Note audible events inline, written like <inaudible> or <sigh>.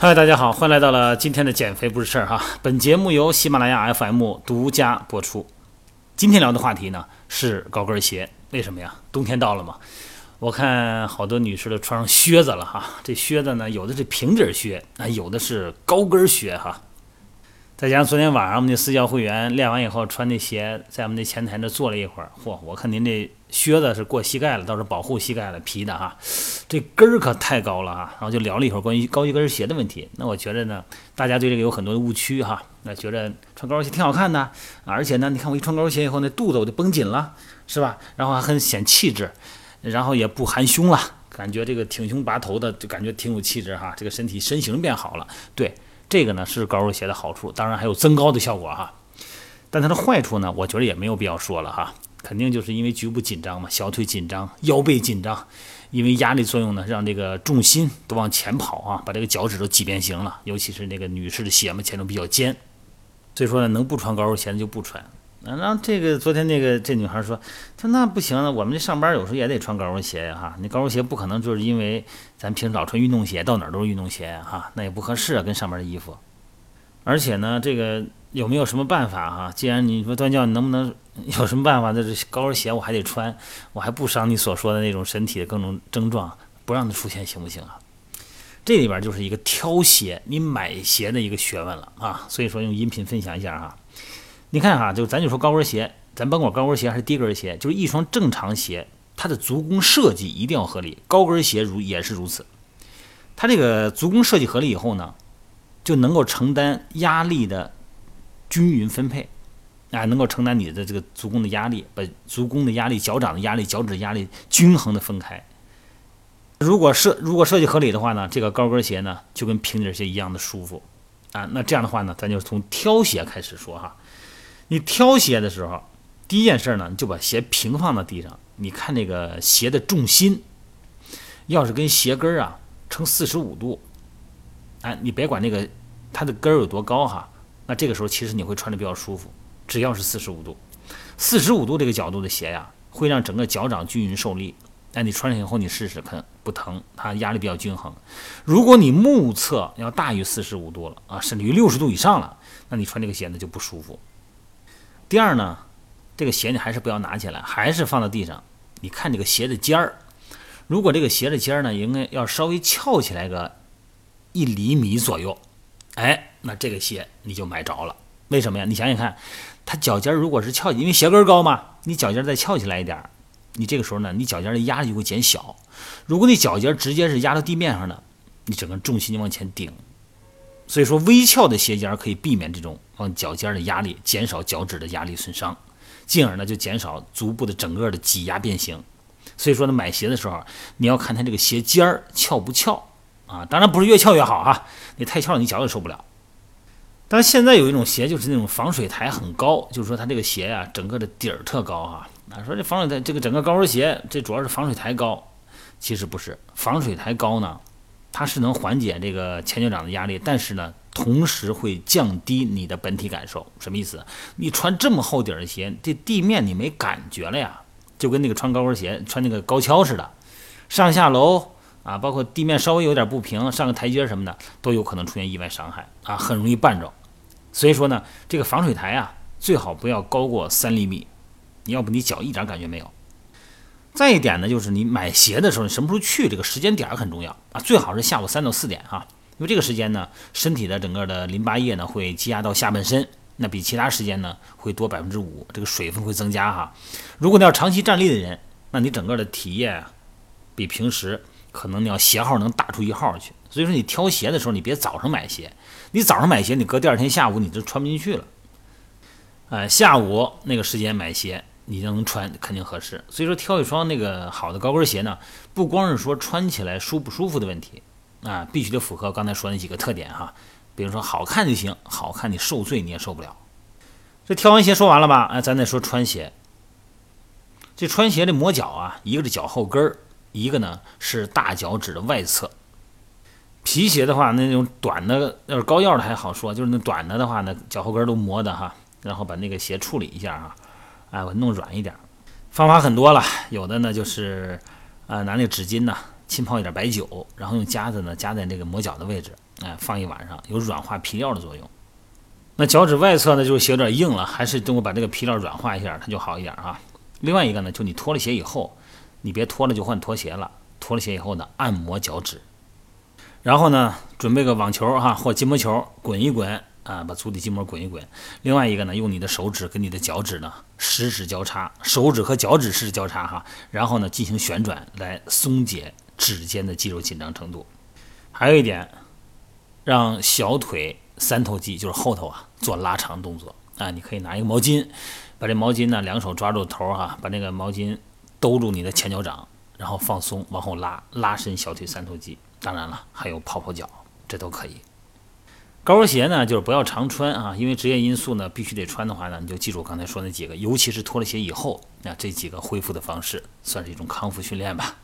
嗨，大家好，欢迎来到了今天的减肥不是事儿哈。本节目由喜马拉雅 FM 独家播出。今天聊的话题呢是高跟鞋，为什么呀？冬天到了嘛，我看好多女士都穿上靴子了哈。这靴子呢，有的是平底靴，啊，有的是高跟靴哈。再加上昨天晚上我们那私教会员练完以后穿那鞋，在我们那前台那坐了一会儿，嚯，我看您这。靴子是过膝盖了，倒是保护膝盖了，皮的哈，这根儿可太高了哈。然后就聊了一会儿关于高跟鞋的问题。那我觉得呢，大家对这个有很多的误区哈。那觉得穿高跟鞋挺好看的，而且呢，你看我一穿高跟鞋以后，那肚子我就绷紧了，是吧？然后还很显气质，然后也不含胸了，感觉这个挺胸拔头的，就感觉挺有气质哈。这个身体身形变好了，对这个呢是高跟鞋的好处，当然还有增高的效果哈。但它的坏处呢，我觉得也没有必要说了哈。肯定就是因为局部紧张嘛，小腿紧张，腰背紧张，因为压力作用呢，让这个重心都往前跑啊，把这个脚趾都挤变形了。尤其是那个女士的鞋嘛，前头比较尖，所以说呢，能不穿高跟鞋就不穿。然后这个昨天那个这女孩说，她那不行了，我们这上班有时候也得穿高跟鞋呀哈，那高跟鞋不可能就是因为咱平时老穿运动鞋，到哪儿都是运动鞋哈，那也不合适啊，跟上班的衣服。而且呢，这个。有没有什么办法哈？既然你说段教，你能不能 <laughs> 有什么办法？那这高跟鞋我还得穿，我还不伤你所说的那种身体的各种症状，不让它出现行不行啊？这里边就是一个挑鞋、你买鞋的一个学问了啊。所以说用音频分享一下哈。你看哈，就咱就说高跟鞋，咱甭管高跟鞋还是低跟鞋，就是一双正常鞋，它的足弓设计一定要合理。高跟鞋如也是如此，它这个足弓设计合理以后呢，就能够承担压力的。均匀分配，啊，能够承担你的这个足弓的压力，把足弓的压力、脚掌的压力、脚趾的压力均衡的分开。如果设如果设计合理的话呢，这个高跟鞋呢就跟平底鞋一样的舒服，啊，那这样的话呢，咱就从挑鞋开始说哈。你挑鞋的时候，第一件事呢，就把鞋平放到地上，你看这个鞋的重心，要是跟鞋跟儿啊成四十五度，哎，你别管那个它的跟儿有多高哈。那这个时候其实你会穿的比较舒服，只要是四十五度，四十五度这个角度的鞋呀，会让整个脚掌均匀受力。那，你穿上以后你试试看，不疼，它压力比较均衡。如果你目测要大于四十五度了啊，甚至于六十度以上了，那你穿这个鞋呢就不舒服。第二呢，这个鞋你还是不要拿起来，还是放到地上。你看这个鞋的尖儿，如果这个鞋的尖儿呢，应该要稍微翘起来个一厘米左右，哎。那这个鞋你就买着了，为什么呀？你想想看，它脚尖如果是翘，因为鞋跟高嘛，你脚尖再翘起来一点，你这个时候呢，你脚尖的压力就会减小。如果你脚尖直接是压到地面上的，你整个重心就往前顶。所以说，微翘的鞋尖可以避免这种往脚尖的压力，减少脚趾的压力损伤，进而呢就减少足部的整个的挤压变形。所以说呢，买鞋的时候你要看它这个鞋尖儿翘不翘啊，当然不是越翘越好哈，你太翘了你脚也受不了。但是现在有一种鞋，就是那种防水台很高，就是说它这个鞋呀，整个的底儿特高哈。啊，说这防水台，这个整个高跟鞋，这主要是防水台高，其实不是。防水台高呢，它是能缓解这个前脚掌的压力，但是呢，同时会降低你的本体感受。什么意思？你穿这么厚底儿的鞋，这地面你没感觉了呀，就跟那个穿高跟鞋穿那个高跷似的，上下楼啊，包括地面稍微有点不平，上个台阶什么的，都有可能出现意外伤害啊，很容易绊着。所以说呢，这个防水台啊，最好不要高过三厘米，你要不你脚一点感觉没有。再一点呢，就是你买鞋的时候，你什么时候去，这个时间点很重要啊，最好是下午三到四点哈，因为这个时间呢，身体的整个的淋巴液呢会积压到下半身，那比其他时间呢会多百分之五，这个水分会增加哈。如果你要长期站立的人，那你整个的体液，比平时可能你要鞋号能打出一号去。所以说你挑鞋的时候，你别早上买鞋。你早上买鞋，你搁第二天下午你就穿不进去了。哎，下午那个时间买鞋，你就能穿，肯定合适。所以说挑一双那个好的高跟鞋呢，不光是说穿起来舒不舒服的问题啊，必须得符合刚才说那几个特点哈。比如说好看就行，好看你受罪你也受不了。这挑完鞋说完了吧？哎，咱再说穿鞋。这穿鞋的磨脚啊，一个是脚后跟儿，一个呢是大脚趾的外侧。皮鞋的话，那种短的要是高腰的还好说，就是那短的的话呢，脚后跟都磨的哈，然后把那个鞋处理一下啊，哎，我弄软一点。方法很多了，有的呢就是，呃，拿那个纸巾呢浸泡一点白酒，然后用夹子呢夹在那个磨脚的位置，哎，放一晚上，有软化皮料的作用。那脚趾外侧呢，就是鞋有点硬了，还是通过把这个皮料软化一下，它就好一点啊。另外一个呢，就你脱了鞋以后，你别脱了就换拖鞋了，脱了鞋以后呢，按摩脚趾，然后呢，准备个网球哈或筋膜球，滚一滚啊，把足底筋膜滚一滚。另外一个呢，用你的手指跟你的脚趾呢，十指交叉，手指和脚趾十指交叉哈，然后呢进行旋转来松解指尖的肌肉紧张程度。还有一点，让小腿。三头肌就是后头啊，做拉长动作啊，你可以拿一个毛巾，把这毛巾呢两手抓住头哈，把那个毛巾兜住你的前脚掌，然后放松，往后拉，拉伸小腿三头肌。当然了，还有泡泡脚，这都可以。高跟鞋呢，就是不要常穿啊，因为职业因素呢，必须得穿的话呢，你就记住刚才说那几个，尤其是脱了鞋以后，那这几个恢复的方式，算是一种康复训练吧。